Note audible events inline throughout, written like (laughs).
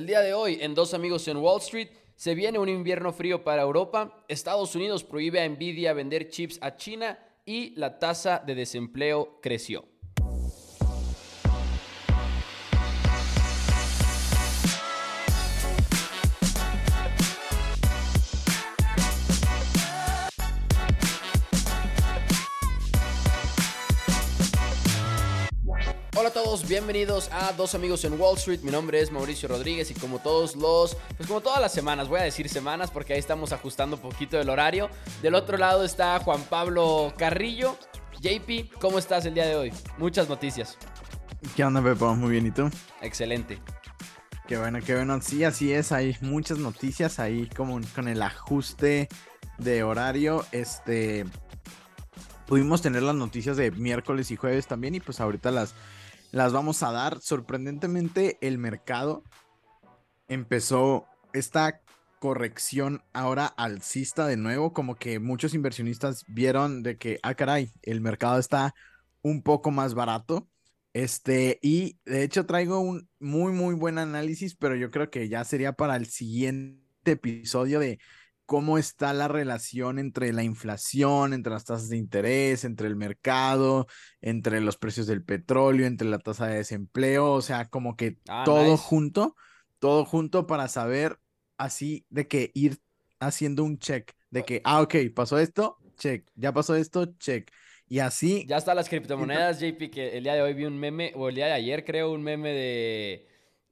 El día de hoy, en Dos Amigos en Wall Street, se viene un invierno frío para Europa, Estados Unidos prohíbe a Nvidia vender chips a China y la tasa de desempleo creció. Bienvenidos a Dos Amigos en Wall Street. Mi nombre es Mauricio Rodríguez y como todos los, pues como todas las semanas, voy a decir semanas porque ahí estamos ajustando un poquito el horario. Del otro lado está Juan Pablo Carrillo. JP, ¿cómo estás el día de hoy? Muchas noticias. ¿Qué onda, Pepo? Muy bien, ¿y tú? Excelente. Qué bueno, qué bueno. Sí, así es. Hay muchas noticias ahí como con el ajuste de horario. Este. Pudimos tener las noticias de miércoles y jueves también. Y pues ahorita las, las vamos a dar. Sorprendentemente, el mercado empezó esta corrección ahora alcista de nuevo. Como que muchos inversionistas vieron de que, ah, caray, el mercado está un poco más barato. Este, y de hecho traigo un muy, muy buen análisis, pero yo creo que ya sería para el siguiente episodio de cómo está la relación entre la inflación, entre las tasas de interés, entre el mercado, entre los precios del petróleo, entre la tasa de desempleo, o sea, como que Ah, todo nice. junto, todo junto para saber así de que ir haciendo un check, de que, ah, ok, pasó esto, check, ya pasó esto, check. Y así Ya están las criptomonedas, JP, que el día de hoy vi un meme, o el día de ayer creo, un meme de,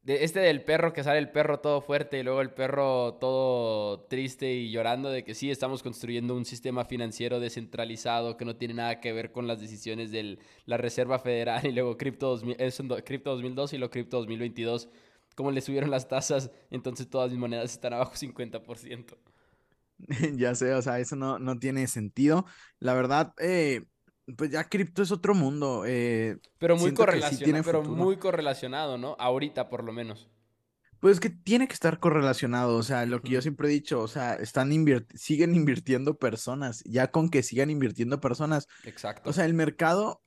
de este del perro, que sale el perro todo fuerte y luego el perro todo triste y llorando de que sí, estamos construyendo un sistema financiero descentralizado que no tiene nada que ver con las decisiones de la Reserva Federal y luego Cripto, 2000, eso Cripto 2002 y luego Cripto 2022, como le subieron las tasas, entonces todas mis monedas están abajo 50%. (laughs) Ya sé, o sea, eso no, no tiene sentido. La verdad, eh, pues ya cripto es otro mundo. eh, Pero muy sí correlacionado, pero futuro. muy correlacionado, ¿no? Ahorita por lo menos. pues que tiene que estar correlacionado, o sea, lo que yo siempre he dicho, o sea, están invirt- siguen invirtiendo personas, ya con que sigan invirtiendo personas, Exacto. o sea, el mercado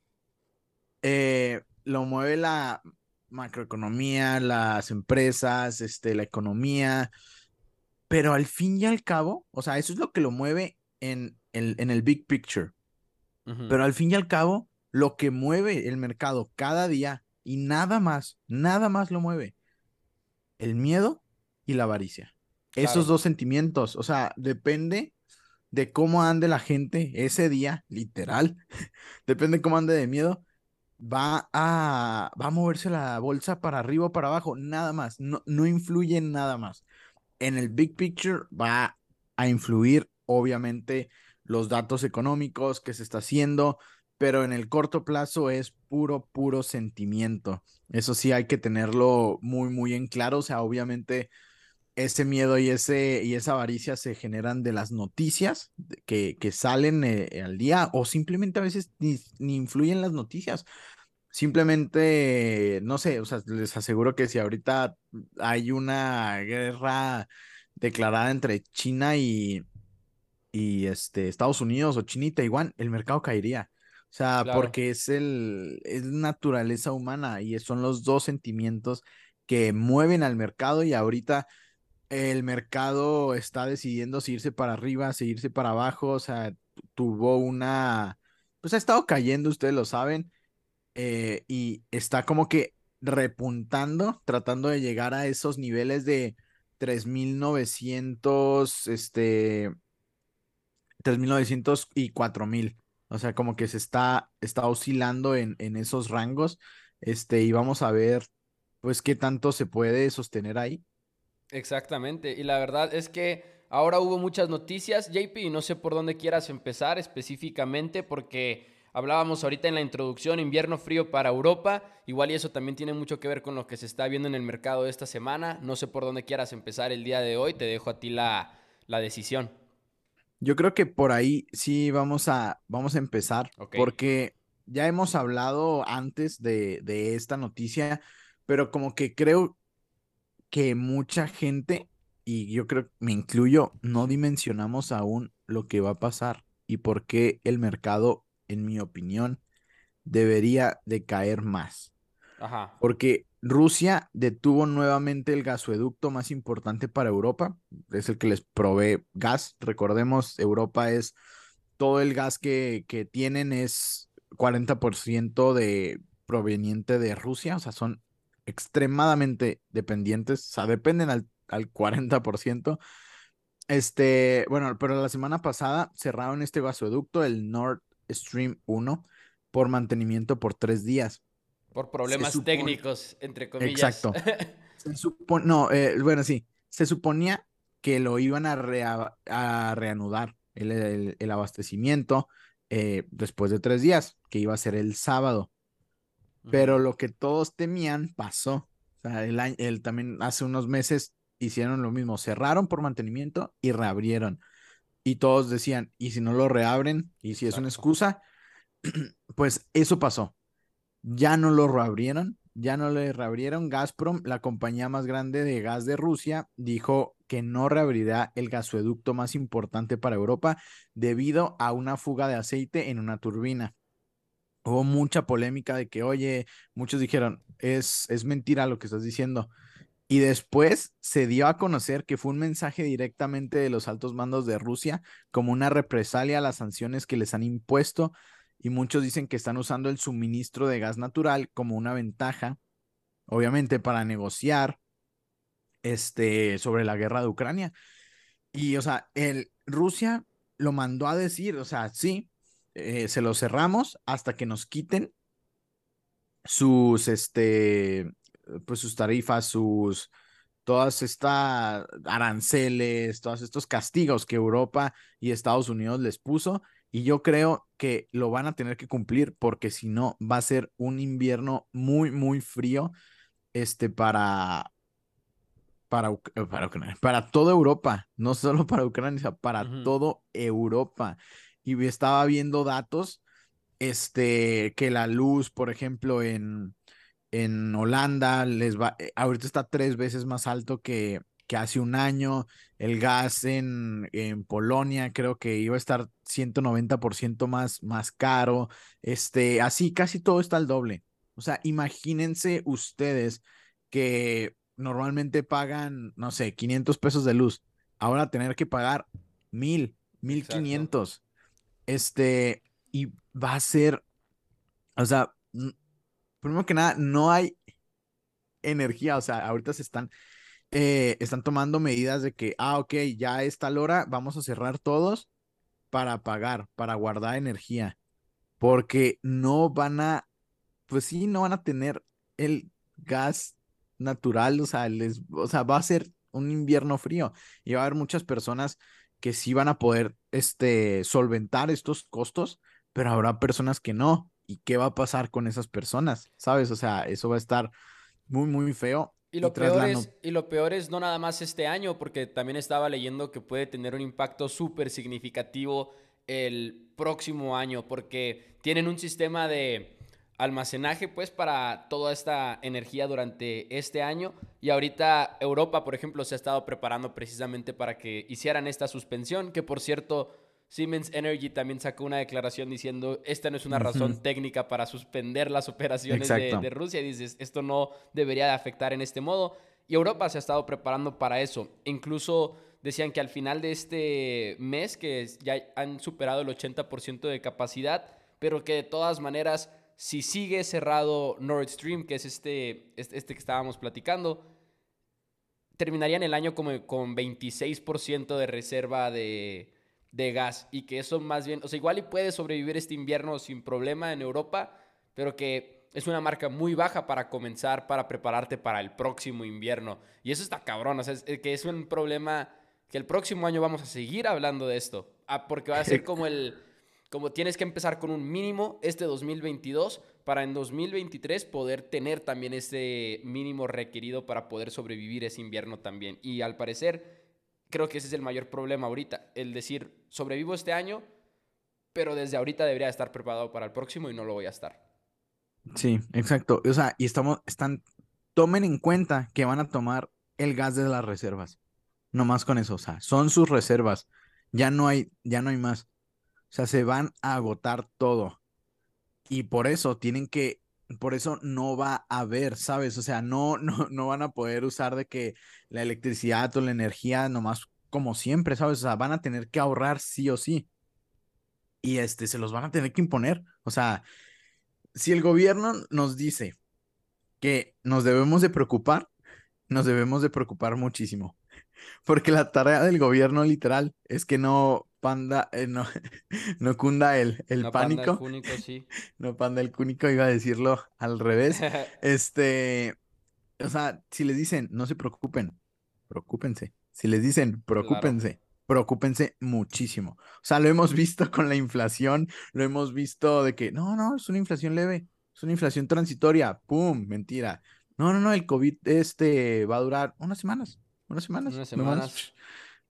eh, lo mueve la macroeconomía, las empresas, este, la economía, pero al fin y al cabo, o sea, eso es lo que lo mueve en el, en el big picture. Pero al fin y al cabo, lo que mueve el mercado cada día y nada más, nada más lo mueve, el miedo y la avaricia. Claro. Esos dos sentimientos, o sea, depende de cómo ande la gente ese día, literal, (laughs) depende de cómo ande de miedo, va a, va a moverse la bolsa para arriba o para abajo, nada más, no, no influye en nada más. En el big picture va a influir, obviamente, los datos económicos que se está haciendo, pero en el corto plazo es puro, puro sentimiento. Eso sí hay que tenerlo muy, muy en claro. O sea, obviamente ese miedo y, ese, y esa avaricia se generan de las noticias que, que salen eh, al día o simplemente a veces ni, ni influyen las noticias. Simplemente, no sé, o sea, les aseguro que si ahorita hay una guerra declarada entre China y, y este, Estados Unidos o China y Taiwán, el mercado caería. O sea, Claro. porque es el, es naturaleza humana y son los dos sentimientos que mueven al mercado y ahorita el mercado está decidiendo si irse para arriba, si irse para abajo, o sea, tuvo una, pues ha estado cayendo, ustedes lo saben, eh, y está como que repuntando, tratando de llegar a esos niveles de 3.900, este, 3.900 y 4.000. O sea, como que se está, está oscilando en, en esos rangos. Este, y vamos a ver, pues, qué tanto se puede sostener ahí. Exactamente. Y la verdad es que ahora hubo muchas noticias, JP, y no sé por dónde quieras empezar específicamente, porque hablábamos ahorita en la introducción, invierno frío para Europa, igual y eso también tiene mucho que ver con lo que se está viendo en el mercado esta semana. No sé por dónde quieras empezar el día de hoy, te dejo a ti la, la decisión. Yo creo que por ahí sí vamos a, vamos a empezar, porque ya hemos hablado antes de, de esta noticia, pero como que creo que mucha gente, y yo creo, me incluyo, no dimensionamos aún lo que va a pasar y por qué el mercado, en mi opinión, debería de caer más. Porque Rusia detuvo nuevamente el gasoducto más importante para Europa, es el que les provee gas. Recordemos, Europa es todo el gas que, que tienen es 40% de proveniente de Rusia, o sea, son extremadamente dependientes, o sea, dependen al, al 40%. Este, bueno, pero la semana pasada cerraron este gasoducto, el Nord Stream 1, por mantenimiento por tres días. Por problemas técnicos, entre comillas. Exacto. (laughs) Se supone, no, eh, bueno, sí, se suponía que lo iban a, a reanudar el, el, abastecimiento eh, después de tres días, que iba a ser el sábado. Pero lo que todos temían pasó. O sea, el, el, también hace unos meses hicieron lo mismo, cerraron por mantenimiento y reabrieron. Y todos decían, ¿y si no lo reabren? ¿Y si es una excusa? (clears throat) pues eso pasó. Ya no lo reabrieron, ya no le reabrieron. Gazprom, la compañía más grande de gas de Rusia, dijo que no reabrirá el gasoducto más importante para Europa debido a una fuga de aceite en una turbina. Hubo mucha polémica de que, oye, muchos dijeron, es, es mentira lo que estás diciendo. Y después se dio a conocer que fue un mensaje directamente de los altos mandos de Rusia como una represalia a las sanciones que les han impuesto. Y muchos dicen que están usando el suministro de gas natural como una ventaja, obviamente, para negociar este, sobre la guerra de Ucrania. Y, o sea, el, Rusia lo mandó a decir, o sea, sí, eh, se lo cerramos hasta que nos quiten sus, este, pues sus tarifas, sus, todas estas aranceles, todos estos castigos que Europa y Estados Unidos les puso. Y yo creo que lo van a tener que cumplir porque si no va a ser un invierno muy, muy frío este, para, para, eh, para, para toda Europa, no solo para Ucrania, para todo toda Europa. Y estaba viendo datos, este, que la luz, por ejemplo, en, en Holanda les va, eh, ahorita está tres veces más alto que, que hace un año. El gas en, en Polonia creo que iba a estar 190% más, más caro. Este, así casi todo está al doble. O sea, imagínense ustedes que normalmente pagan, no sé, 500 pesos de luz. Ahora tener que pagar mil, mil quinientos. Este, y va a ser, o sea, primero que nada, no hay energía, o sea, ahorita se están, eh, están tomando medidas de que, ah, ok, ya es tal hora, vamos a cerrar todos para pagar, para guardar energía, porque no van a, pues sí, no van a tener el gas natural, o sea, les, o sea, va a ser un invierno frío y va a haber muchas personas que sí van a poder, este, solventar estos costos, pero habrá personas que no. ¿Y qué va a pasar con esas personas? ¿Sabes? O sea, eso va a estar muy, muy feo. Y lo, peor es, y lo peor es no nada más este año, porque también estaba leyendo que puede tener un impacto súper significativo el próximo año, porque tienen un sistema de almacenaje pues para toda esta energía durante este año. Y ahorita Europa por ejemplo se ha estado preparando precisamente para que hicieran esta suspensión que por cierto Siemens Energy también sacó una declaración diciendo, esta no es una razón técnica para suspender las operaciones de, Rusia. Y dices, esto no debería de afectar en este modo. Y Europa se ha estado preparando para eso. Incluso decían que al final de este mes, que ya han superado el 80% de capacidad, pero que de todas maneras, si sigue cerrado Nord Stream, que es este, este, este que estábamos platicando, terminarían el año como con 26% de reserva de de gas y que eso más bien, o sea, igual y puede sobrevivir este invierno sin problema en Europa, pero que es una marca muy baja para comenzar, para prepararte para el próximo invierno. Y eso está cabrón, o sea, es, que es un problema que el próximo año vamos a seguir hablando de esto, ah, porque va a ser (laughs) como el, como tienes que empezar con un mínimo este 2022 para en 2023 poder tener también ese mínimo requerido para poder sobrevivir ese invierno también. Y al parecer creo que ese es el mayor problema ahorita, el decir, sobrevivo este año, pero desde ahorita debería estar preparado para el próximo y no lo voy a estar. Sí, exacto. O sea, y estamos, están, tomen en cuenta que van a tomar el gas de las reservas. No más con eso, o sea, son sus reservas. Ya no hay, ya no hay más. O sea, se van a agotar todo. Y por eso tienen que por eso no va a haber, ¿sabes? O sea, no, (laughs) no, no van a poder usar de que la electricidad o la energía nomás como siempre, ¿sabes? O sea, van a tener que ahorrar sí o sí. Y este, se los van a tener que imponer. O sea, si el gobierno nos dice que nos debemos de preocupar, nos debemos de preocupar muchísimo. Porque la tarea del gobierno literal es que no panda, eh, no, (laughs) no cunda el, el No panda el pánico. cúnico, sí. (laughs) No panda el cúnico, iba a decirlo al revés. (laughs) Este, o sea, si les dicen, no se preocupen, preocúpense. Si les dicen, preocúpense, preocúpense muchísimo. O sea, lo hemos visto con la inflación, lo hemos visto de que, no, no, es una inflación leve, es una inflación transitoria, ¡pum! Mentira. No, no, no, el COVID este va a durar unas semanas, unas semanas. Unas semanas.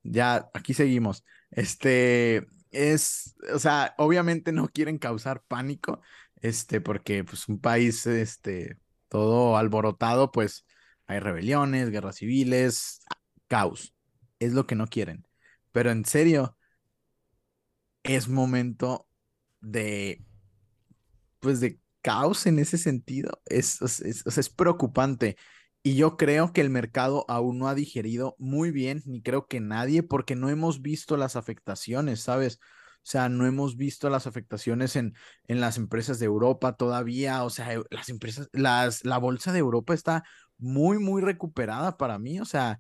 Ya, aquí seguimos. Este, es, o sea, obviamente no quieren causar pánico, este, porque pues un país, este, todo alborotado, pues hay rebeliones, guerras civiles, caos. Es lo que no quieren. Pero en serio, es momento de, pues, de caos en ese sentido. Es, es, es- es preocupante. Y yo creo que el mercado aún no ha digerido muy bien, ni creo que nadie, porque no hemos visto las afectaciones, ¿sabes? O sea, no hemos visto las afectaciones en, en las empresas de Europa todavía. O sea, eu- las empresas, las, la bolsa de Europa está muy, muy recuperada para mí. O sea,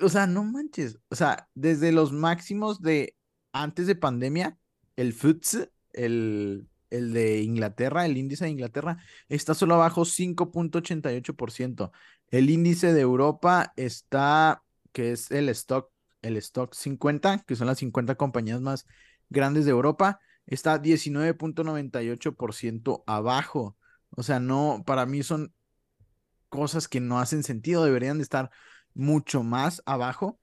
o sea, no manches. O sea, desde los máximos de antes de pandemia, el FTSE, el, el de Inglaterra, el índice de Inglaterra, está solo abajo 5.88%. El índice de Europa está, que es el stock, el stock 50, que son las 50 compañías más grandes de Europa, está 19.98% abajo. O sea, no, para mí son cosas que no hacen sentido, deberían de estar mucho más abajo.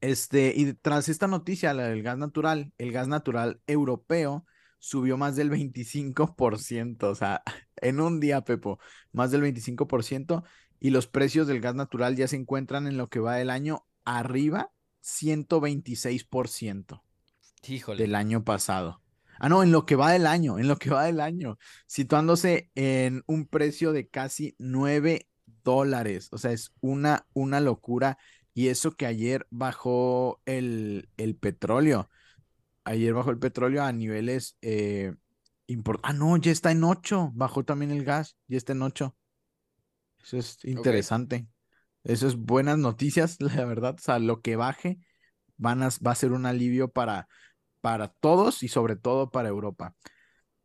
Este, y tras esta noticia, la del gas natural, el gas natural europeo subió más del 25%, o sea, (laughs) en un día, Pepo, más del 25%, y los precios del gas natural ya se encuentran en lo que va del año arriba 126% Híjole. del año pasado. Ah, no, en lo que va del año, en lo que va del año, situándose en un precio de casi 9 dólares. O sea, es una, una locura. Y eso que ayer bajó el, el petróleo. Ayer bajó el petróleo a niveles eh, Ah, no, ya está en 8. Bajó también el gas, ya está en 8. Eso es interesante. Eso es buenas noticias, (laughs) la verdad. O sea, lo que baje van a, va a ser un alivio para, para todos y sobre todo para Europa.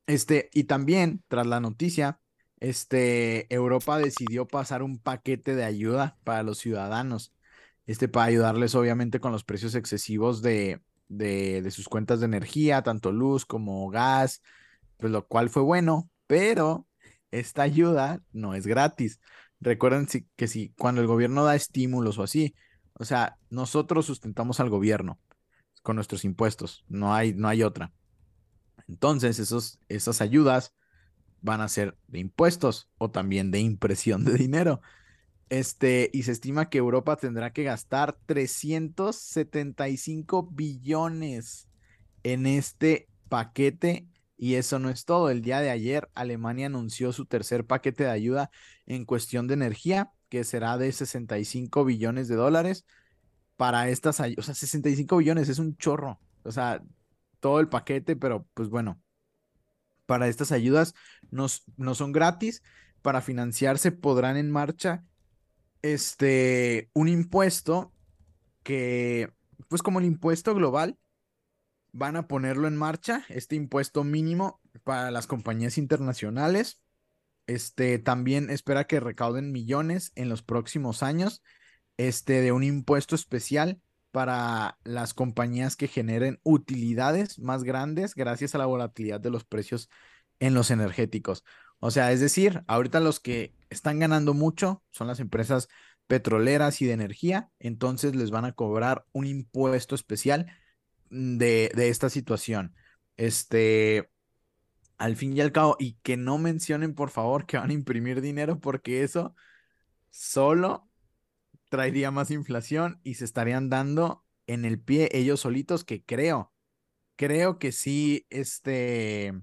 Este, y también, tras la noticia, este, Europa decidió pasar un paquete de ayuda para los ciudadanos. Este, para ayudarles, obviamente, con los precios excesivos de, de, de sus cuentas de energía, tanto luz como gas, pues lo cual fue bueno, pero esta ayuda no es gratis. Recuerden que si cuando el gobierno da estímulos o así, o sea, nosotros sustentamos al gobierno con nuestros impuestos, no hay, no hay otra. Entonces, esos, esas ayudas van a ser de impuestos o también de impresión de dinero. Este, y se estima que Europa tendrá que gastar 375 billones en este paquete. Y eso no es todo. El día de ayer, Alemania anunció su tercer paquete de ayuda en cuestión de energía, que será de 65 billones de dólares para estas ayudas. O sea, 65 billones es un chorro. O sea, todo el paquete, pero pues bueno, para estas ayudas no, no son gratis. Para financiarse podrán en marcha este, un impuesto que, pues como el impuesto global, van a ponerlo en marcha, este impuesto mínimo para las compañías internacionales. Este también espera que recauden millones en los próximos años, este de un impuesto especial para las compañías que generen utilidades más grandes gracias a la volatilidad de los precios en los energéticos. O sea, es decir, ahorita los que están ganando mucho son las empresas petroleras y de energía, entonces les van a cobrar un impuesto especial de, de esta situación. Este, al fin y al cabo, y que no mencionen, por favor, que van a imprimir dinero, porque eso solo traería más inflación y se estarían dando en el pie ellos solitos, que creo, creo que sí, este,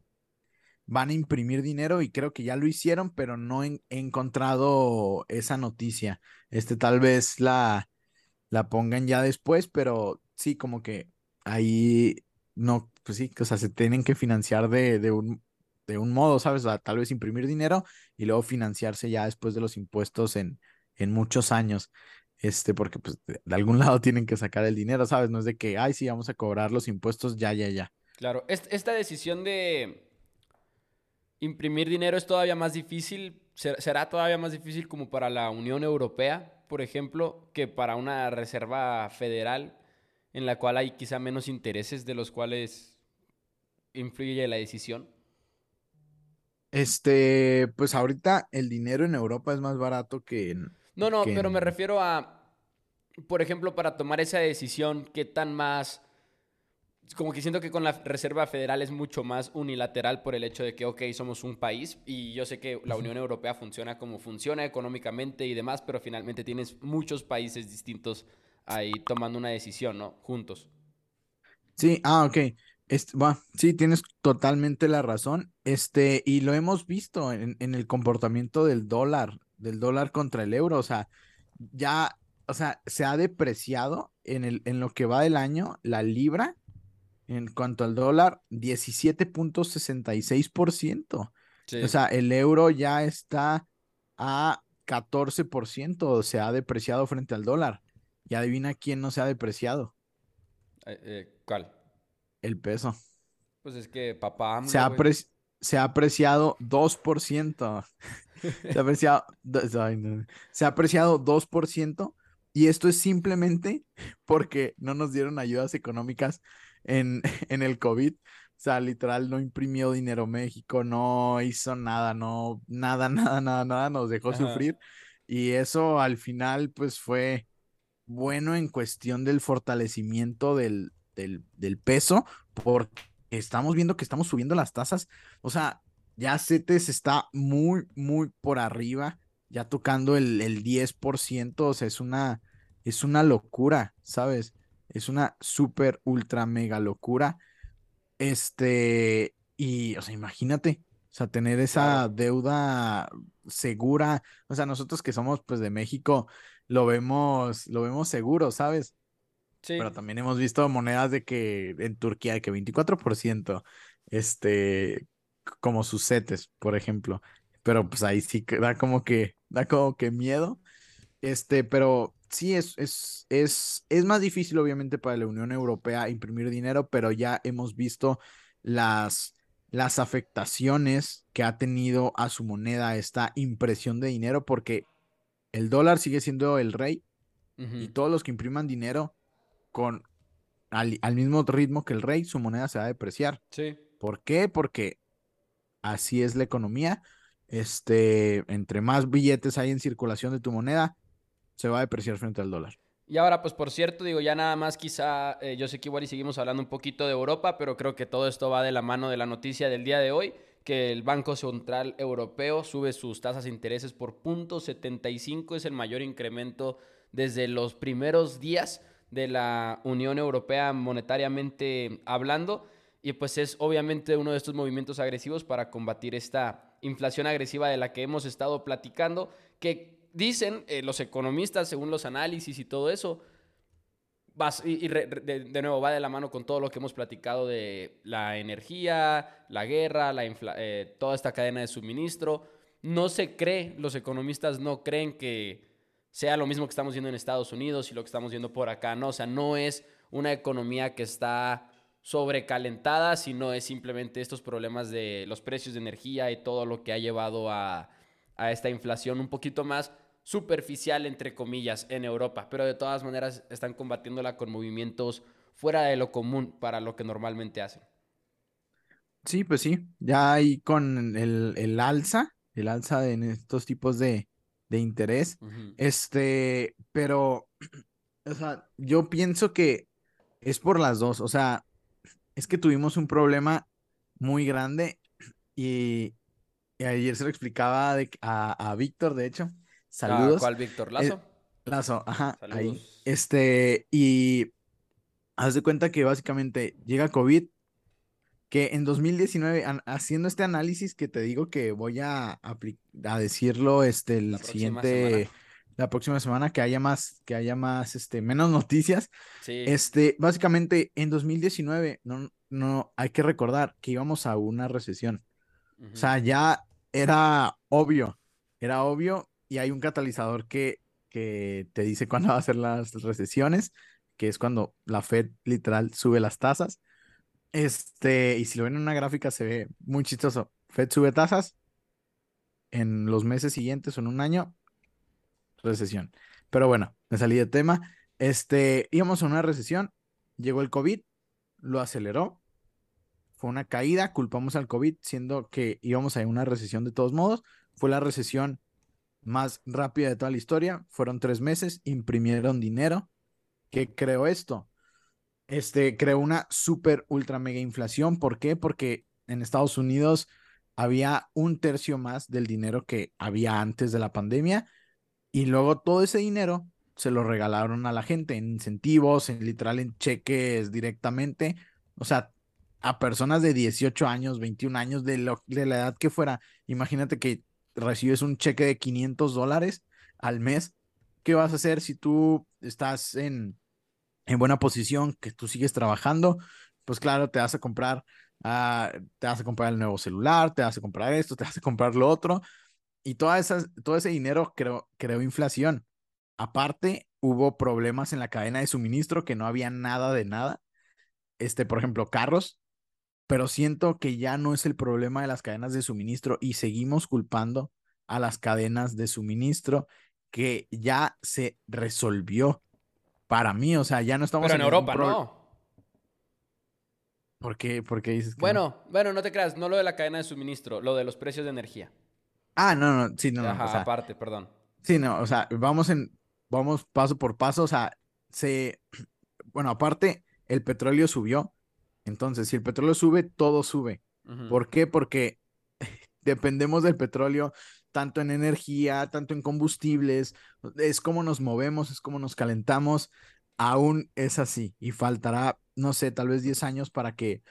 van a imprimir dinero y creo que ya lo hicieron, pero no he, encontrado esa noticia. Este tal vez la, la pongan ya después, pero sí, como que ahí no, pues sí, o sea, se tienen que financiar de, de un, de un modo, ¿sabes? Tal vez imprimir dinero y luego financiarse ya después de los impuestos en, en muchos años. Este, porque pues de, algún (laughs) lado tienen que sacar el dinero, ¿sabes? No es de que, ay, sí, vamos a cobrar los impuestos ya, ya, ya. Claro, esta decisión de imprimir dinero es todavía más difícil, será todavía más difícil como para la Unión Europea, por ejemplo, que para una reserva federal en la cual hay quizá menos intereses de los cuales influye la decisión. Este, pues ahorita el dinero en Europa es más barato que en... No, no, pero me refiero a, por ejemplo, para tomar esa decisión, ¿qué tan más... Como que siento que con la Reserva Federal es mucho más unilateral por el hecho de que, ok, somos un país y yo sé que la Unión Europea funciona como funciona económicamente y demás, pero finalmente tienes muchos países distintos ahí tomando una decisión, ¿no? Juntos. Sí, ah, ok. Este, sí, tienes totalmente la razón. Este, y lo hemos visto en, el comportamiento del dólar, del dólar contra el euro. O sea, ya, o sea, se ha depreciado en, el, en lo que va del año la libra en cuanto al dólar, 17.66%. O sea, el euro ya está a 14%, se ha depreciado frente al dólar. Y adivina quién no se ha depreciado. Eh, eh, ¿Cuál? El peso. Pues es que papá se, ha se ha apreciado 2%. (laughs) se, ha apreciado, se ha apreciado 2%. Y esto es simplemente porque no nos dieron ayudas económicas en, (laughs) en el COVID. O sea, literal, no imprimió dinero México, no hizo nada, no, nada, (laughs) nada, nada, nada, nos dejó sufrir. Y eso al final, pues fue bueno en cuestión del fortalecimiento del, del, peso, porque estamos viendo que estamos subiendo las tasas. O sea, ya CETES está muy, muy por arriba, ya tocando el, el 10%, o sea, es una, es una locura, ¿sabes? Es una súper, ultra, mega locura. Este, y, o sea, imagínate, o sea, tener esa deuda segura, o sea, nosotros que somos, pues, de México, lo vemos, lo vemos seguro, ¿sabes? Pero también hemos visto monedas de que en Turquía de que 24%, este, como sus setes, por ejemplo. Pero pues ahí sí da como que, da como que miedo. Este, pero sí es, es, es, es más difícil obviamente para la Unión Europea imprimir dinero, pero ya hemos visto las, las afectaciones que ha tenido a su moneda esta impresión de dinero, porque el dólar sigue siendo el rey y todos los que impriman dinero con al, mismo ritmo que el rey, su moneda se va a depreciar. Sí. ¿Por qué? Porque así es la economía. Este, entre más billetes hay en circulación de tu moneda, se va a depreciar frente al dólar. Y ahora, pues por cierto, digo, ya nada más quizá, eh, yo sé que igual y seguimos hablando un poquito de Europa, pero creo que todo esto va de la mano de la noticia del día de hoy, que el Banco Central Europeo sube sus tasas de intereses por punto 75, es el mayor incremento desde los primeros días de la Unión Europea monetariamente hablando. Y pues es obviamente uno de estos movimientos agresivos para combatir esta inflación agresiva de la que hemos estado platicando, que dicen eh, los economistas, según los análisis y todo eso, y, de, nuevo va de la mano con todo lo que hemos platicado de la energía, la guerra, la eh, toda esta cadena de suministro. No se cree, los economistas no creen que sea lo mismo que estamos viendo en Estados Unidos y lo que estamos viendo por acá, ¿no? O sea, no es una economía que está sobrecalentada, sino es simplemente estos problemas de los precios de energía y todo lo que ha llevado a, esta inflación un poquito más superficial, entre comillas, en Europa. Pero de todas maneras están combatiéndola con movimientos fuera de lo común para lo que normalmente hacen. Sí, pues sí, ya hay con el, el alza, el alza en estos tipos de, de interés. Este, pero, o sea, yo pienso que es por las dos. O sea, es que tuvimos un problema muy grande y, ayer se lo explicaba a, Víctor, de hecho. Saludos. ¿Cuál Víctor? ¿Lazo? Eh, Lazo, ajá. Ahí. Este, y haz de cuenta que básicamente llega COVID, que en 2019, haciendo este análisis que te digo que voy a, a decirlo este, el siguiente, la próxima semana, que haya más, que haya más, este, menos (laughs) noticias. Este, básicamente en 2019, no, no, hay que recordar que íbamos a una recesión. O sea, ya era obvio, era obvio y hay un catalizador que, que te dice cuándo (laughs) va a ser las recesiones, que es cuando la Fed literal sube las tasas. Este, y si lo ven en una gráfica se ve muy chistoso. Fed sube tasas en los meses siguientes o en un año, recesión. Pero bueno, me salí de tema. Este, íbamos a una recesión, llegó el COVID, lo aceleró, fue una caída, culpamos al COVID, siendo que íbamos a una recesión de todos modos. Fue la recesión más rápida de toda la historia. Fueron tres meses, imprimieron dinero. ¿Qué creó esto? Este creó una super ultra mega inflación. ¿Por qué? Porque en Estados Unidos había un tercio más del dinero que había antes de la pandemia y luego todo ese dinero se lo regalaron a la gente en incentivos, en literal en cheques directamente. O sea, a personas de 18 años, 21 años, de, de la edad que fuera. Imagínate que recibes un cheque de 500 dólares al mes. ¿Qué vas a hacer si tú estás en, en buena posición, que tú sigues trabajando? Pues claro, te vas a comprar, uh, te vas a comprar el nuevo celular, te vas a comprar esto, te vas a comprar lo otro. Y toda esas, todo ese dinero creó, creó inflación. Aparte, hubo problemas en la cadena de suministro que no había nada de nada. Este, por ejemplo, carros pero siento que ya no es el problema de las cadenas de suministro y seguimos culpando a las cadenas de suministro que ya se resolvió para mí, o sea, ya no estamos Pero en, Europa no. ¿Por qué? ¿Por qué dices que Bueno, bueno, no te creas, no lo de la cadena de suministro, lo de los precios de energía. Ah, no, no, sí, no, Ajá, aparte, perdón. Sí, no, o sea, vamos en vamos paso por paso, o sea, se (clears throat) bueno, aparte el petróleo subió, entonces, si el petróleo sube, todo sube. ¿Por qué? Porque (laughs) dependemos del petróleo tanto en energía, tanto en combustibles, es como nos movemos, es como nos calentamos, aún es así y faltará, no sé, tal vez 10 años para que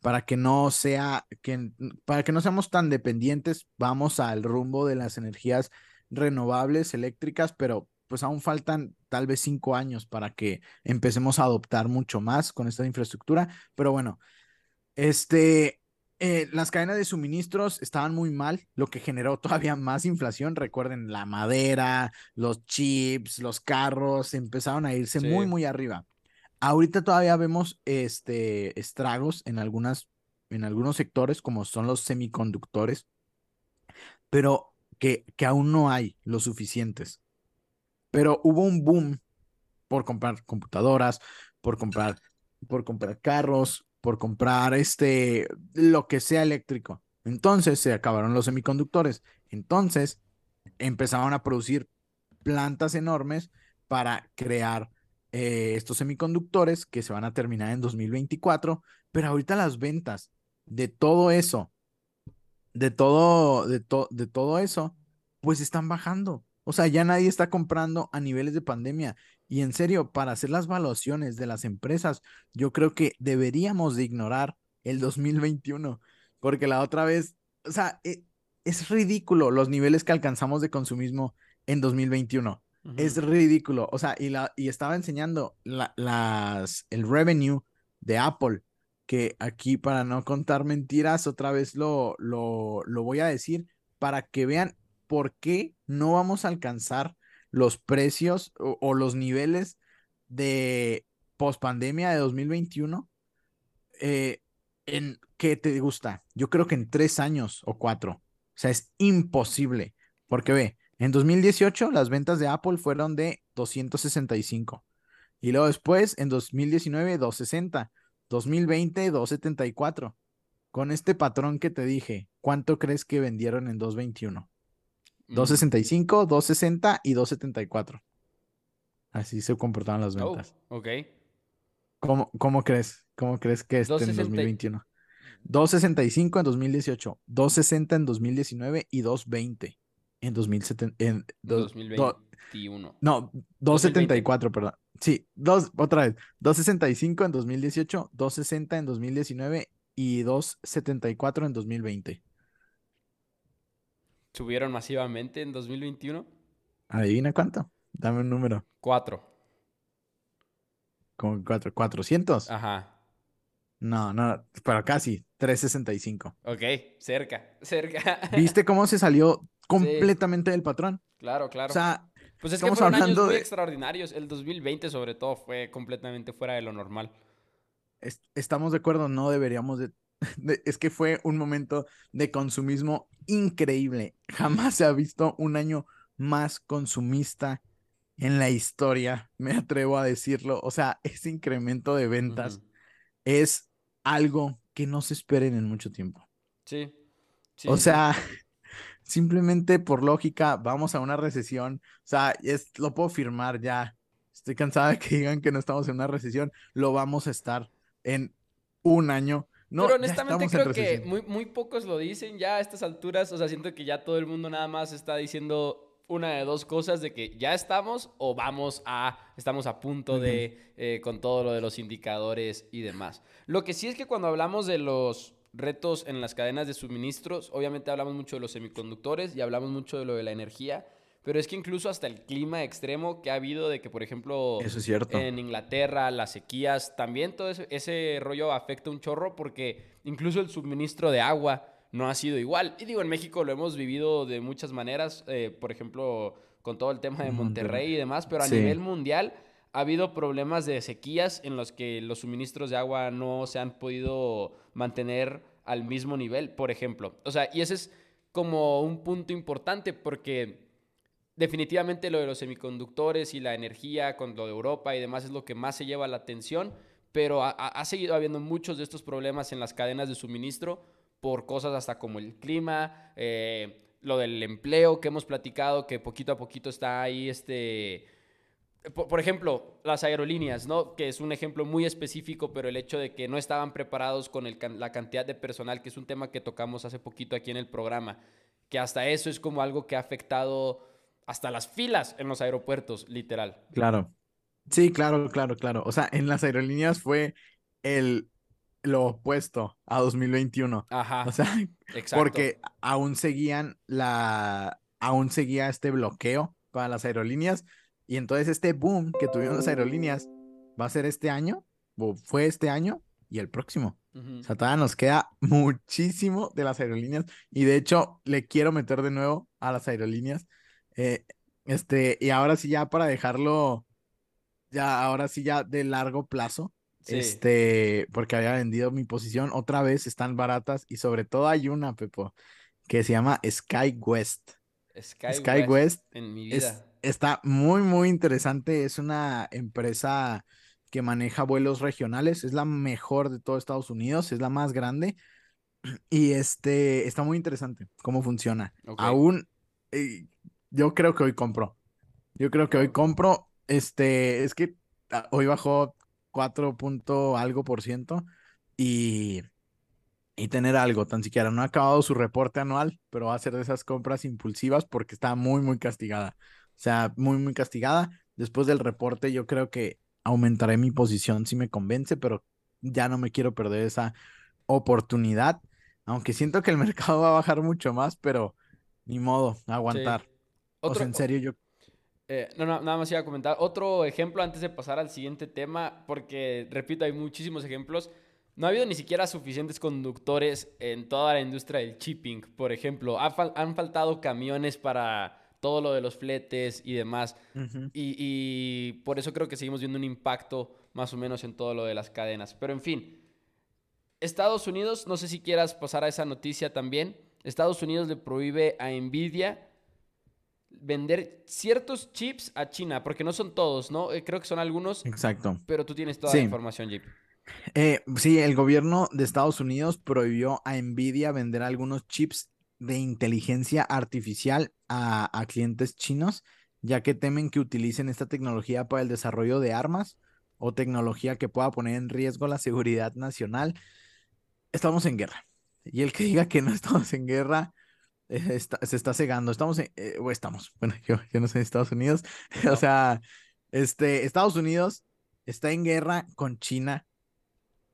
para que no sea que para que no seamos tan dependientes, vamos al rumbo de las energías renovables eléctricas, pero pues aún faltan tal vez cinco años para que empecemos a adoptar mucho más con esta infraestructura. Pero bueno, este, eh, las cadenas de suministros estaban muy mal, lo que generó (laughs) todavía más inflación. Recuerden, la madera, los chips, los carros empezaron a irse muy, muy arriba. Ahorita todavía vemos este, estragos en, algunas, en algunos sectores, como son los semiconductores, pero que, que aún no hay lo suficientes. Pero hubo un boom por comprar computadoras, por comprar, por comprar carros, por comprar este, lo que sea eléctrico. Entonces se acabaron los semiconductores. Entonces empezaron a producir plantas enormes para crear eh, estos semiconductores que se van a terminar en 2024. Pero ahorita las ventas de todo eso, de todo, de, de todo eso, pues están bajando. O sea, ya nadie está comprando a niveles de pandemia. Y en serio, para hacer las valuaciones de las empresas, yo creo que deberíamos de ignorar el 2021, porque la otra vez, o sea, e, es ridículo los niveles que alcanzamos de consumismo en 2021. Es ridículo. O sea, y, la, y estaba enseñando las, el revenue de Apple, que aquí para no contar mentiras, otra vez lo, lo, lo voy a decir, para que vean por qué no vamos a alcanzar los precios o, los niveles de pospandemia de 2021. Eh, ¿En qué te gusta? Yo creo que en tres años o cuatro. O sea, es imposible. Porque ve, en 2018 las ventas de Apple fueron de 265. Y luego después, en 2019, 260. 2020, 274. Con este patrón que te dije, ¿cuánto crees que vendieron en 2021? 265, 260 y 274. Así se comportaban las ventas. Oh, ok. ¿Cómo, ¿Cómo, crees? ¿Cómo crees que esté en 2021? 265 en 2018, 260 en 2019 y 220 en, 2007, en 2021. no, 274, perdón. Sí, dos, otra vez. 265 en 2018, 260 en 2019 y 2.74 en 2020. ¿Subieron masivamente en 2021? Adivina cuánto. Dame un número. Cuatro. Como cuatro, 400. Ajá. No, no, pero casi. 365. Ok, cerca, cerca. ¿Viste (laughs) cómo se salió completamente del patrón? Claro, claro. O sea, pues es que fueron años muy extraordinarios. El 2020 sobre todo fue completamente fuera de lo normal. estamos de acuerdo, no deberíamos de, Es que fue un momento de consumismo increíble. Jamás se ha visto un año más consumista en la historia, me atrevo a decirlo. O sea, ese incremento de ventas es algo que no se esperen en mucho tiempo. Sí. o sea, (laughs) simplemente por lógica, vamos a una recesión. O sea, es, lo puedo firmar ya. Estoy cansada de que digan que no estamos en una recesión. Lo vamos a estar en un año. No, Pero honestamente creo que muy, muy pocos lo dicen ya a estas alturas. O sea, siento que ya todo el mundo nada más está diciendo una de dos cosas de que ya estamos o vamos a, estamos a punto de, eh, con todo lo de los indicadores y demás. Lo que sí es que cuando hablamos de los retos en las cadenas de suministros, obviamente hablamos mucho de los semiconductores y hablamos mucho de lo de la energía, pero es que incluso hasta el clima extremo que ha habido de que, por ejemplo, Eso es cierto. en Inglaterra, las sequías, también todo ese, ese rollo afecta un chorro porque incluso el suministro de agua no ha sido igual. Y digo, en México lo hemos vivido de muchas maneras, eh, por ejemplo, con todo el tema de Monterrey y demás, pero a nivel mundial ha habido problemas de sequías en los que los suministros de agua no se han podido mantener al mismo nivel, por ejemplo. O sea, y ese es como un punto importante porque definitivamente lo de los semiconductores y la energía con lo de Europa y demás es lo que más se lleva la atención, pero ha seguido habiendo muchos de estos problemas en las cadenas de suministro por cosas hasta como el clima, eh, lo del empleo que hemos platicado, que poquito a poquito está ahí, este, por, ejemplo, las aerolíneas, ¿no? Que es un ejemplo muy específico, pero el hecho de que no estaban preparados con la cantidad de personal, que es un tema que tocamos hace poquito aquí en el programa, que hasta eso es como algo que ha afectado hasta las filas en los aeropuertos, literal. Claro. Sí, claro, claro, claro. O sea, en las aerolíneas fue el lo opuesto a 2021. Ajá. O sea, porque aún seguían la, aún seguía este bloqueo para las aerolíneas y entonces este boom que tuvieron las aerolíneas va a ser este año, o fue este año y el próximo. O sea, todavía nos queda muchísimo de las aerolíneas y de hecho le quiero meter de nuevo a las aerolíneas. Eh, este, y ahora sí ya para dejarlo, ya ahora sí ya de largo plazo, este, porque había vendido mi posición. Otra vez están baratas y sobre todo hay una, Pepo, que se llama Sky West. Sky, West, en mi vida. está muy, muy interesante. Es una empresa que maneja vuelos regionales. Es la mejor de todo Estados Unidos. Es la más grande. (clears throat) Y este, está muy interesante cómo funciona. Aún, eh, yo creo que hoy compro. Yo creo que hoy compro. Este, es que ah, hoy bajó 4 punto algo por ciento y, y tener algo, tan siquiera. No ha acabado su reporte anual, pero va a ser de esas compras impulsivas porque está muy, muy castigada. O sea, muy, muy castigada. Después del reporte yo creo que aumentaré mi posición si me convence, pero ya no me quiero perder esa oportunidad. Aunque siento que el (laughs) mercado va a bajar mucho más, pero ni modo, aguantar. O sea, en serio, yo eh, no, no, nada más iba a comentar. Otro ejemplo antes de pasar al siguiente tema, porque, repito, hay muchísimos ejemplos. No ha habido ni siquiera suficientes conductores en toda la industria del shipping, por ejemplo. han faltado camiones para todo lo de los fletes y demás. y, y, por eso creo que seguimos viendo un impacto más o menos en todo lo de las cadenas. Pero en fin, Estados Unidos, no sé si quieras pasar a esa noticia también. Estados Unidos le prohíbe a Nvidia vender ciertos chips a China, porque no son todos, ¿no? Eh, creo que son algunos. Exacto. Pero tú tienes toda la información, Jeep. Eh, sí, el gobierno de Estados Unidos prohibió a Nvidia vender algunos chips de inteligencia artificial a, a clientes chinos, ya que temen que utilicen esta tecnología para el desarrollo de armas o tecnología que pueda poner en riesgo la seguridad nacional. Estamos en guerra. Y el que diga que no estamos en guerra, se está cegando. Estamos en, eh, o estamos, (laughs) bueno, yo, yo no sé en Estados Unidos. (laughs) o sea, este, Estados Unidos está en guerra con China,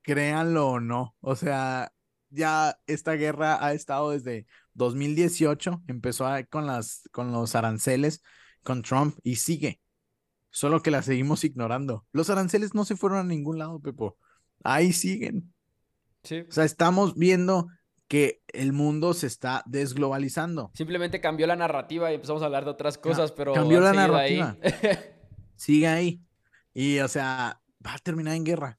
créanlo o no. O sea, ya esta guerra ha estado desde 2018, empezó con, las, con los aranceles, con Trump y sigue. Solo que la seguimos ignorando. Los aranceles no se fueron a ningún lado, Pepo. Ahí siguen. Sí. O sea, estamos viendo que el mundo se está desglobalizando. Simplemente cambió la narrativa y empezamos a hablar de otras cosas, pero cambió la narrativa. (laughs) Sigue ahí. Y, o sea, va a terminar en guerra.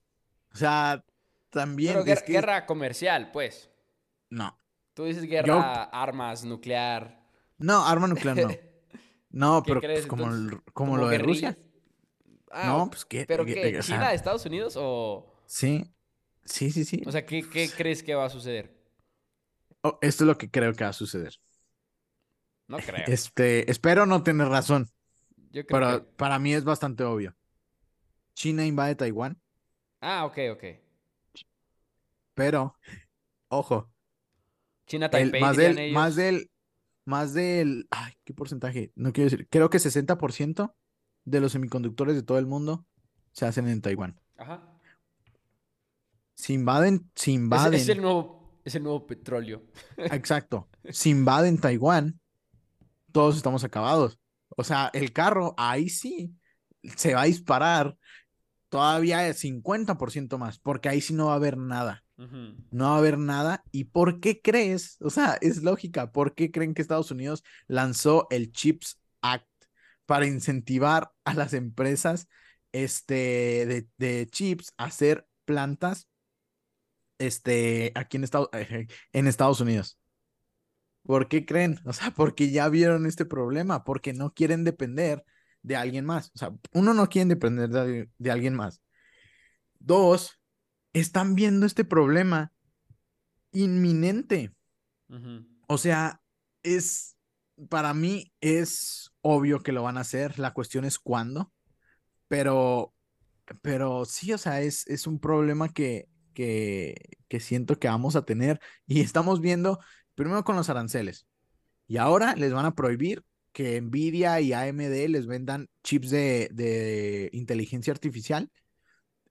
O sea, también. Pero guerra, comercial, pues. No. Tú dices guerra, armas, nuclear. No, arma nuclear no. (laughs) No, pero pues, como, como, lo de Rusia. Ah, no, pues qué. ¿Pero qué? ¿China, Estados Unidos o.? Sí. Sí, sí, sí. O sea, ¿qué, qué crees que va a suceder? Oh, esto es lo que creo que va a suceder. No creo. Este, espero no tener razón. Yo creo pero para mí es bastante obvio. China invade Taiwán. Ah, ok, ok. Pero, ojo. China Taipei. más, del, más del, más del, ay, ¿qué porcentaje? No quiero decir, creo que 60% de los semiconductores de todo el mundo se hacen en Taiwán. Ajá. Si invaden, si invaden. Es, el, nuevo, es el nuevo petróleo. (laughs) Exacto. Si invaden Taiwán, todos estamos acabados. O sea, el carro ahí sí se va a disparar todavía es 50% más, porque ahí sí no va a haber nada. No va a haber nada. ¿Y por qué crees? O sea, es lógica. ¿Por qué creen que Estados Unidos lanzó el Chips Act para incentivar a las empresas este, de, chips a hacer plantas este, aquí en, Estados, en Estados Unidos? ¿Por qué creen? O sea, porque ya vieron este problema, porque no quieren depender de alguien más. O sea, uno no quiere depender de, alguien más. Dos, están viendo este problema inminente. O sea, es, para mí es obvio que lo van a hacer. La cuestión es cuándo. Pero, pero sí, o sea, es, es un problema que, que, siento que vamos a tener. Y estamos viendo primero con los aranceles. Y ahora les van a prohibir que Nvidia y AMD les vendan chips de, inteligencia artificial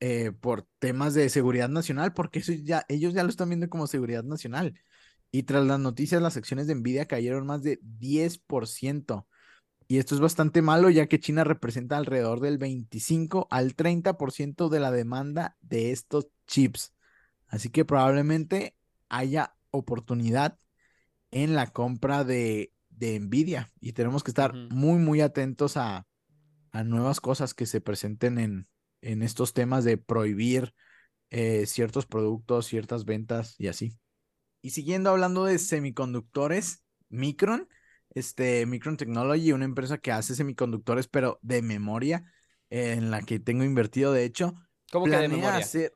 eh, por temas de seguridad nacional, porque eso ya, ellos ya lo están viendo como seguridad nacional. Y tras las noticias, las acciones de Nvidia cayeron más de 10%. Y esto es bastante malo, ya que China representa alrededor del 25 al 30% de la demanda de estos chips. Así que probablemente haya oportunidad en la compra de de Nvidia y tenemos que estar muy, muy atentos a, nuevas cosas que se presenten en, en estos temas de prohibir eh, ciertos productos, ciertas ventas y así. Y siguiendo hablando de semiconductores, Micron, este Micron Technology, una empresa que hace semiconductores, pero de memoria, en la que tengo invertido, de hecho. ¿Cómo que de memoria? Hacer,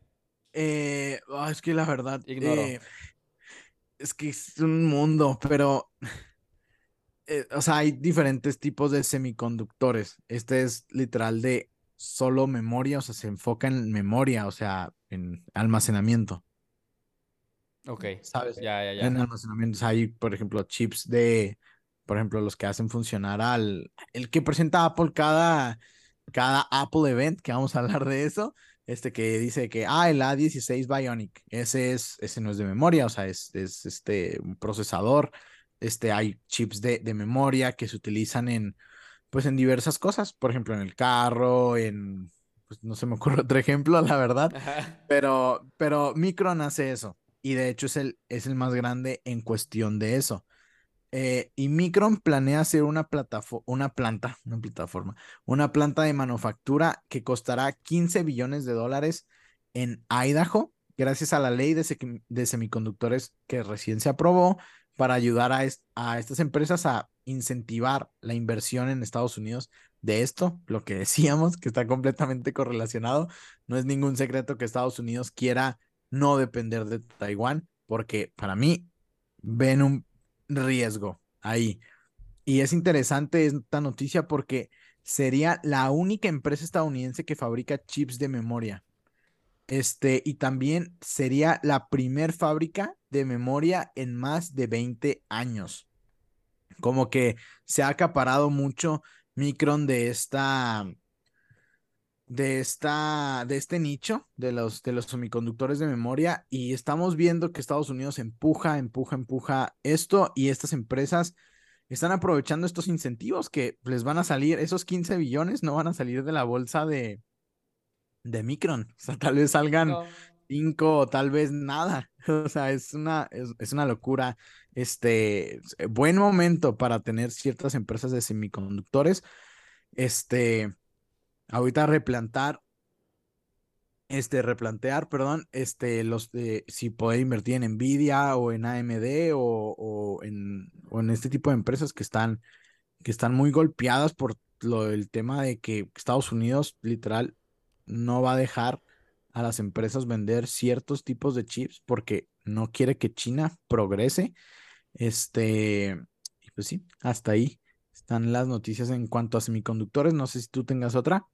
eh, ah, es que la verdad. Eh, es que es un mundo, pero eh, o sea, hay diferentes tipos de semiconductores. Este es literal de solo memoria, o sea, se enfoca en memoria, o sea, en almacenamiento. Ok. ¿Sabes? Ya, ya, ya. En almacenamiento hay, por ejemplo, chips de, por ejemplo, los que hacen funcionar al, el que presenta Apple cada, cada Apple Event, que vamos a hablar de eso, este que dice que, ah, el A16 Bionic, ese es, ese no es de memoria, o sea, es, es este, un procesador este, hay chips de, memoria que se utilizan en, pues, en diversas cosas, por ejemplo, en el carro, en, pues, no se me ocurre (laughs) otro ejemplo, la verdad, pero, pero Micron hace eso y de hecho es el, es el más grande en cuestión de eso. Eh, y Micron planea hacer una, una planta, una plataforma, una planta de manufactura que costará 15 billones de dólares en Idaho, gracias a la ley de, semiconductores que recién se aprobó para ayudar a estas empresas a incentivar la inversión en Estados Unidos de esto, lo que decíamos, que está completamente correlacionado. No es ningún secreto que Estados Unidos quiera no depender de Taiwán, porque para mí ven un riesgo ahí. Y es interesante esta noticia porque sería la única empresa estadounidense que fabrica chips de memoria. Este, y también sería la primer fábrica de memoria en más de 20 años. Como que se ha acaparado mucho Micron de esta de, esta, de este nicho de los, de los semiconductores de memoria y estamos viendo que Estados Unidos empuja, empuja, empuja esto y estas empresas están aprovechando estos incentivos que les van a salir, esos 15 billones no van a salir de la bolsa de, de Micron, o sea, tal vez salgan 5 o tal vez nada, (laughs) o sea, es una, es, una locura, este, buen momento para tener ciertas empresas de semiconductores, este, ahorita replantar, este, replantear, perdón, este, los de, si poder invertir en Nvidia o en AMD o, en, o en este tipo de empresas que están, que están muy golpeadas por lo del tema de que Estados Unidos literal no va a dejar a las empresas vender ciertos tipos de chips porque no quiere que China progrese. Este, pues sí, hasta ahí están las noticias en cuanto a semiconductores. No sé si tú tengas otra.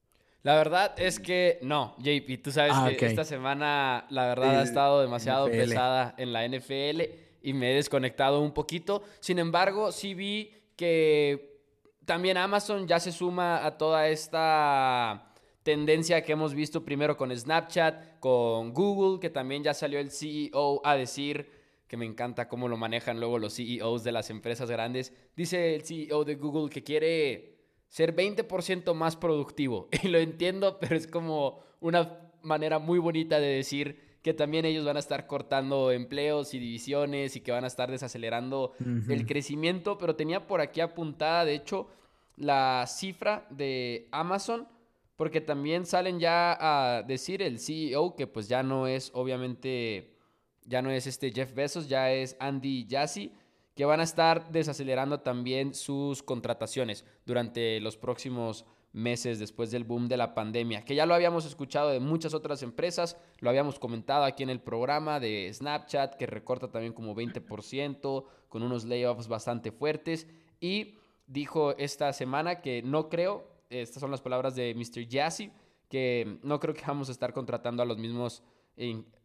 La verdad es que no, JP, tú sabes ah, que esta semana la verdad ha estado demasiado pesada en la NFL y me he desconectado un poquito. Sin embargo, sí vi que también Amazon ya se suma a toda esta tendencia que hemos visto primero con Snapchat, con Google, que también ya salió el CEO a decir que me encanta cómo lo manejan luego los CEOs de las empresas grandes. Dice el CEO de Google que quiere ser 20% más productivo. (laughs) Y lo entiendo, pero es como una manera muy bonita de decir que también ellos van a estar cortando empleos y divisiones y que van a estar desacelerando el crecimiento. Pero tenía por aquí apuntada, de hecho, la cifra de Amazon, porque también salen ya a decir el CEO que pues ya no es, obviamente, ya no es este Jeff Bezos, ya es Andy Jassy que van a estar desacelerando también sus contrataciones durante los próximos meses después del boom de la pandemia, que ya lo habíamos escuchado de muchas otras empresas, lo habíamos comentado aquí en el programa de Snapchat, que recorta también como 20%, con unos layoffs bastante fuertes, y dijo esta semana que no creo, estas son las palabras de Mr. Jassy, que no creo que vamos a estar contratando a los mismos,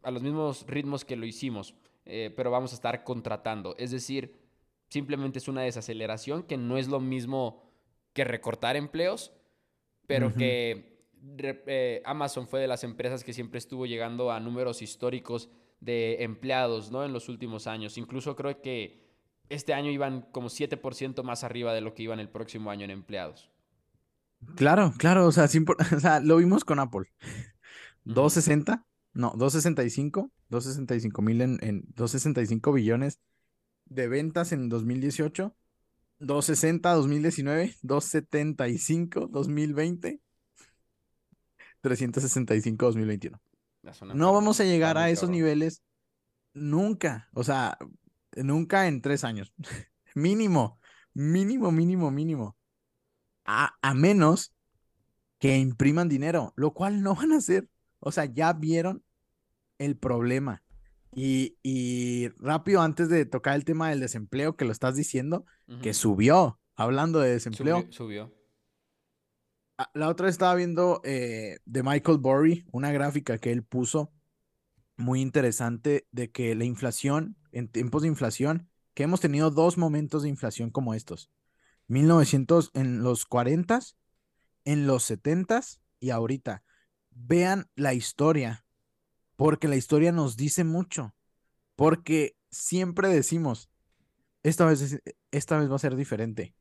a los mismos ritmos que lo hicimos, eh, pero vamos a estar contratando, es decir, simplemente es una desaceleración que no es lo mismo que recortar empleos, pero que eh, Amazon fue de las empresas que siempre estuvo llegando a números históricos de empleados, ¿no? En los últimos años. Incluso creo que este año iban como 7% más arriba de lo que iban el próximo año en empleados. Claro, claro, o sea, (laughs) o sea lo vimos con Apple. 260, no, 265, 265 mil en, en 265 billones de ventas en 2018, 260 2019, 275 2020, 365 2021. No vamos a llegar a esos niveles nunca, o sea, nunca en tres años. (laughs) mínimo, mínimo, mínimo, mínimo. A, a menos que impriman dinero, lo cual no van a hacer. O sea, ya vieron el problema. Y, rápido, antes de tocar el tema del desempleo, que lo estás diciendo, que subió, hablando de desempleo. Subió. Ah, la otra vez estaba viendo eh, de Michael Burry, una gráfica que él puso muy interesante de que la inflación, en tiempos de inflación, que hemos tenido dos momentos de inflación como estos. 1900 en los 40, en los 70 y ahorita. Vean la historia porque la historia nos dice mucho, porque siempre decimos, esta vez, esta vez va a ser diferente.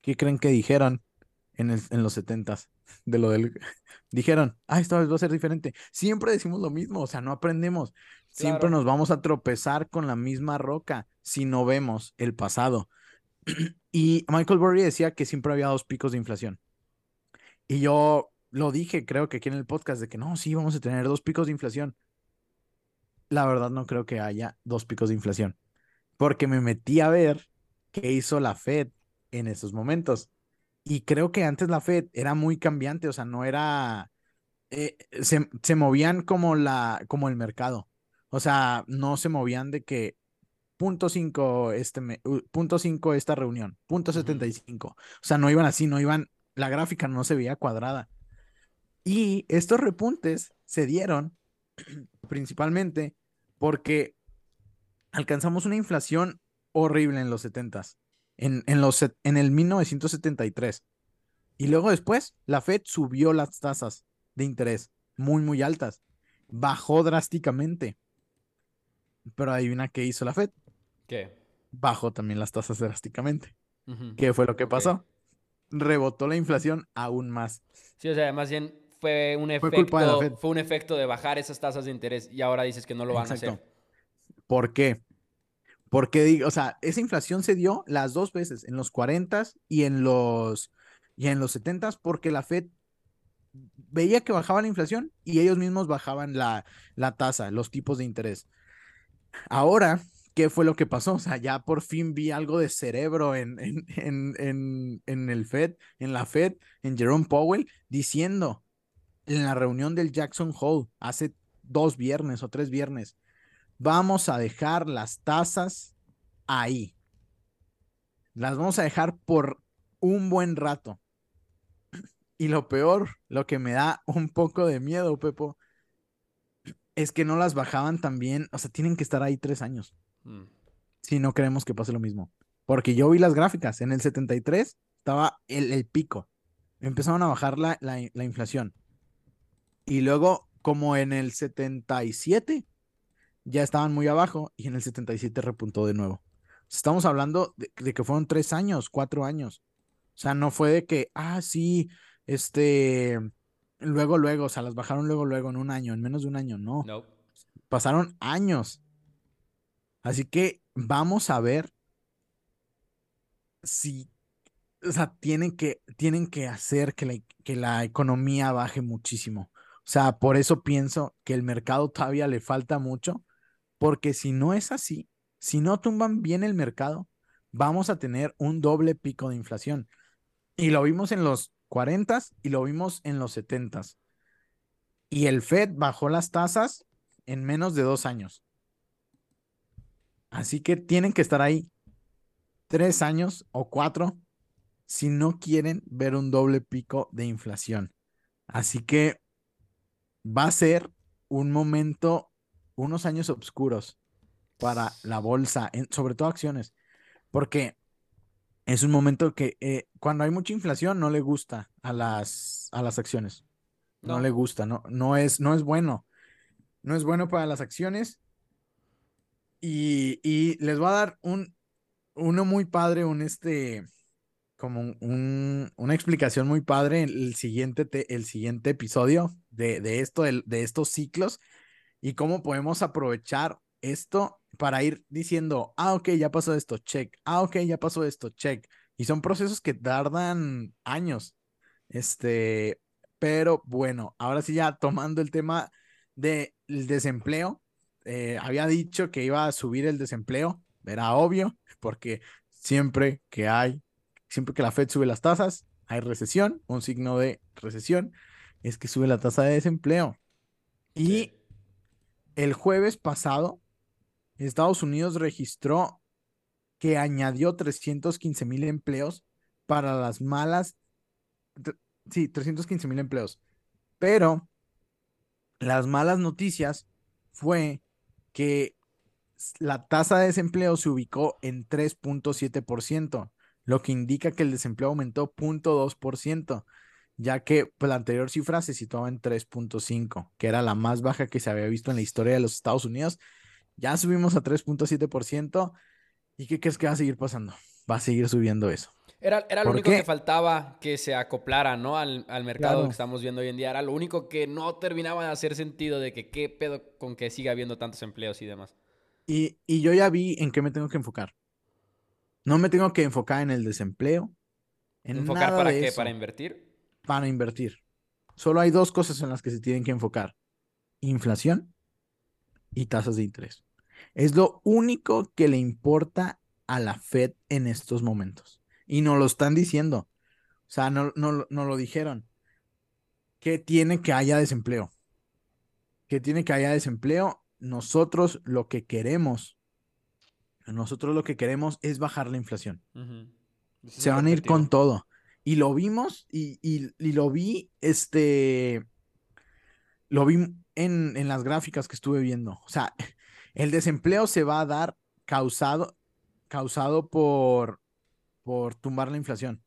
¿Qué creen que dijeron en, en los setentas? De lo del... (laughs) dijeron, ah, esta vez va a ser diferente. Siempre decimos lo mismo, o sea, no aprendemos. Siempre nos vamos a tropezar con la misma roca si no vemos el pasado. (clears throat) y Michael Burry decía que siempre había dos picos de inflación. Y yo lo dije, creo que aquí en el podcast, de que no, sí, vamos a tener dos picos de inflación la verdad no creo que haya dos picos de inflación, porque me metí a ver qué hizo la Fed en esos momentos. Y creo que antes la Fed era muy cambiante, o sea, no era, eh, se, movían como, la, como el mercado. O sea, no se movían de que punto cinco este punto cinco esta reunión, punto setenta y cinco. O sea, no iban así, no iban, la gráfica no se veía cuadrada. Y estos repuntes se dieron (clears throat) principalmente porque alcanzamos una inflación horrible en los 70 en, en, los, en el 1973. Y luego después, la Fed subió las tasas de interés muy, muy altas. Bajó drásticamente. Pero adivina qué hizo la Fed. ¿Qué? Bajó también las tasas drásticamente. ¿Qué fue lo que pasó? Rebotó la inflación aún más. Sí, o sea, más bien fue un Fue efecto, fue un efecto de bajar esas tasas de interés y ahora dices que no lo van a hacer. ¿Por qué? Porque, digo, o sea, esa inflación se dio las dos veces, en los 40 y en los, y en los 70 porque la Fed veía que bajaba la inflación y ellos mismos bajaban la, la tasa, los tipos de interés. Ahora, ¿qué fue lo que pasó? O sea, ya por fin vi algo de cerebro en, en, en, en el Fed, en la Fed, en Jerome Powell, diciendo en la reunión del Jackson Hole hace dos viernes o tres viernes, vamos a dejar las tasas ahí. Las vamos a dejar por un buen rato. (clears throat) Y lo peor, lo que me da un poco de miedo, Pepo, es que no las bajaban también, o sea, tienen que estar ahí tres años Mm. si no queremos que pase lo mismo. Porque yo vi las gráficas, en el 73 estaba el, el pico, empezaron a bajar la, la, la inflación. Y luego, como en el 77, ya estaban muy abajo y en el 77 repuntó de nuevo. Estamos hablando de, de que fueron tres años, cuatro años. O sea, no fue de que, ah, sí, este, luego, luego, o sea, las bajaron luego, luego, en un año, en menos de un año, no. No. Pasaron años. Así que vamos a ver si, o sea, tienen que, tienen que hacer que la, que la economía baje muchísimo. O sea, por eso pienso que el mercado todavía le falta mucho, porque si no es así, si no tumban bien el mercado, vamos a tener un doble pico de inflación. Y lo vimos en los 40 y lo vimos en los 70 Y el Fed bajó las tasas en menos de dos años. Así que tienen que estar ahí tres años o cuatro si no quieren ver un doble pico de inflación. Así que va a ser un momento, unos años oscuros para la bolsa, en- sobre todo acciones, porque es un momento que eh, cuando hay mucha inflación no le gusta a las, a las acciones. No, No. le gusta, no, no es, no es bueno. No es bueno para las acciones. Y, y les voy a dar un, uno muy padre, un este, como un- un- una explicación muy padre en el siguiente, te- el siguiente episodio de, de esto, del- de estos ciclos y cómo podemos aprovechar esto para ir diciendo, ah, ok, ya pasó esto, check, ah, ok, ya pasó esto, check. Y son procesos que tardan años. Este, pero bueno, ahora sí ya tomando el tema del desempleo, eh, había dicho que iba a subir el desempleo, era obvio, porque siempre que hay, siempre que la Fed sube las tasas, hay recesión, un signo de recesión es que sube la tasa de desempleo. Y el jueves pasado, Estados Unidos registró que añadió 315 mil empleos para las malas, sí, 315 mil empleos. Pero las malas noticias fue que la tasa de desempleo se ubicó en 3.7%, lo que indica que el desempleo aumentó 0.2%, ya que pues, la anterior cifra se situaba en 3.5%, que era la más baja que se había visto en la historia de los Estados Unidos. Ya subimos a 3.7%. ¿Y qué crees que va a seguir pasando? Va a seguir subiendo eso. Era, era lo ¿Por único qué? que faltaba que se acoplara, ¿no? Al, al mercado Claro. que estamos viendo hoy en día. Era lo único que no terminaba de hacer sentido de que qué pedo con que siga habiendo tantos empleos y demás. Y, y yo ya vi en qué me tengo que enfocar. No me tengo que enfocar en el desempleo. En ¿Enfocar nada para de qué? eso, ¿Para invertir? Para invertir. Solo hay dos cosas en las que se tienen que enfocar. Inflación y tasas de interés. Es lo único que le importa a la Fed en estos momentos. Y nos lo están diciendo. O sea, no, no, no lo dijeron. Que tiene que haya desempleo. Que tiene que haya desempleo. Nosotros lo que queremos, nosotros lo que queremos es bajar la inflación se van a ir con todo. Y lo vimos y, y- y lo vi, este, lo vi en, en las gráficas que estuve viendo. O sea, el desempleo se va a dar causado, causado por, por tumbar la inflación.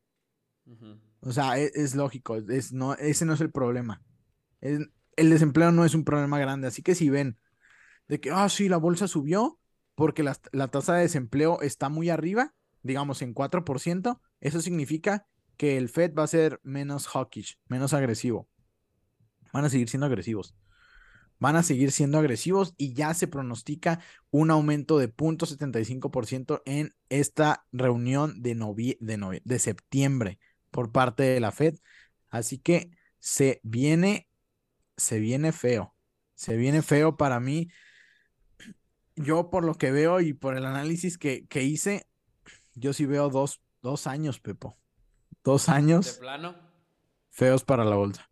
O sea, e- es, lógico, es, no, ese no es el problema. El, desempleo no es un problema grande, así que si ven de que, ah, sí, la bolsa subió porque la, la tasa de desempleo está muy arriba, digamos en 4%, eso significa que el Fed va a ser menos hawkish, menos agresivo. Van a seguir siendo agresivos. Van a seguir siendo agresivos y ya se pronostica un aumento de 0.75% en esta reunión de, de, de septiembre por parte de la Fed. Así que se viene, se viene feo. Se viene feo para mí. Yo por lo que veo y por el análisis que, que hice, yo sí veo dos, dos años, Pepo. Dos años. ¿De plano? Feos para la bolsa.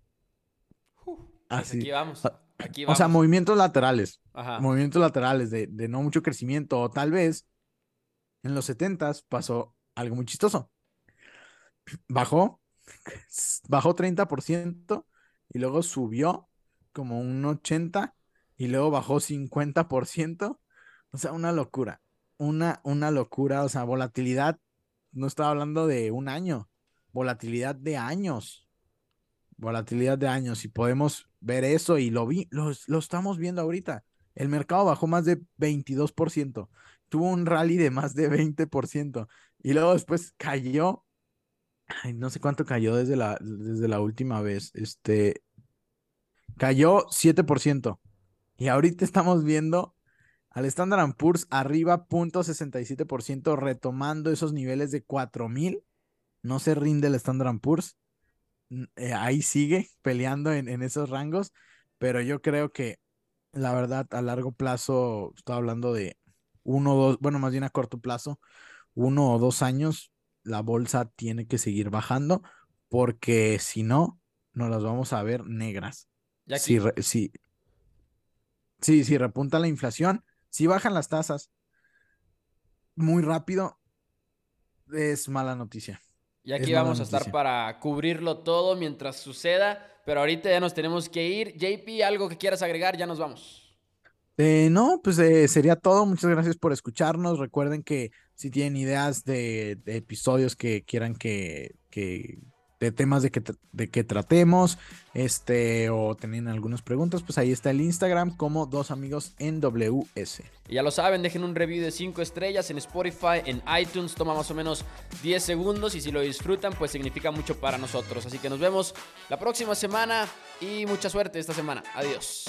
Pues Así. Aquí vamos. Aquí O sea, movimientos laterales. Ajá. Movimientos laterales de, de, no mucho crecimiento. O tal vez en los 70 pasó algo muy chistoso. Bajó, (laughs) bajó 30% y luego subió como un 80% y luego bajó 50%. O sea, una locura. Una, una locura. O sea, volatilidad. No estaba hablando de un año volatilidad de años. Volatilidad de años. Y podemos ver eso y lo vi, lo, estamos viendo ahorita. El mercado bajó más de 22%. Tuvo un rally de más de 20%. Y luego después cayó. Ay, no sé cuánto cayó desde la, desde la última vez. Este. Cayó 7%. Y ahorita estamos viendo al Standard Poor's arriba 0.67%, retomando esos niveles de 4000 no se rinde el Standard Poor's. Eh, ahí sigue (laughs) peleando en, esos rangos, pero yo creo que la verdad a largo plazo, estoy hablando de uno o dos, bueno, más bien a corto plazo, uno o dos años, la bolsa tiene que seguir bajando porque si no, nos las vamos a ver negras. Si, si, sí, si repunta la inflación, si bajan las tasas muy rápido, es mala noticia. Y aquí vamos a estar para cubrirlo todo mientras suceda. Pero ahorita ya nos tenemos que ir. JP, algo que quieras agregar, ya nos vamos. Eh, no, pues eh, sería todo. Muchas gracias por escucharnos. Recuerden que si tienen ideas de, episodios que quieran que, que temas de que, de que tratemos, este, o tienen algunas preguntas, pues ahí está el Instagram como dos amigos en WS. Ya lo saben, dejen un review de 5 estrellas en Spotify, en iTunes, toma más o menos 10 segundos y si lo disfrutan, pues significa mucho para nosotros. Así que nos vemos la próxima semana y mucha suerte esta semana. Adiós.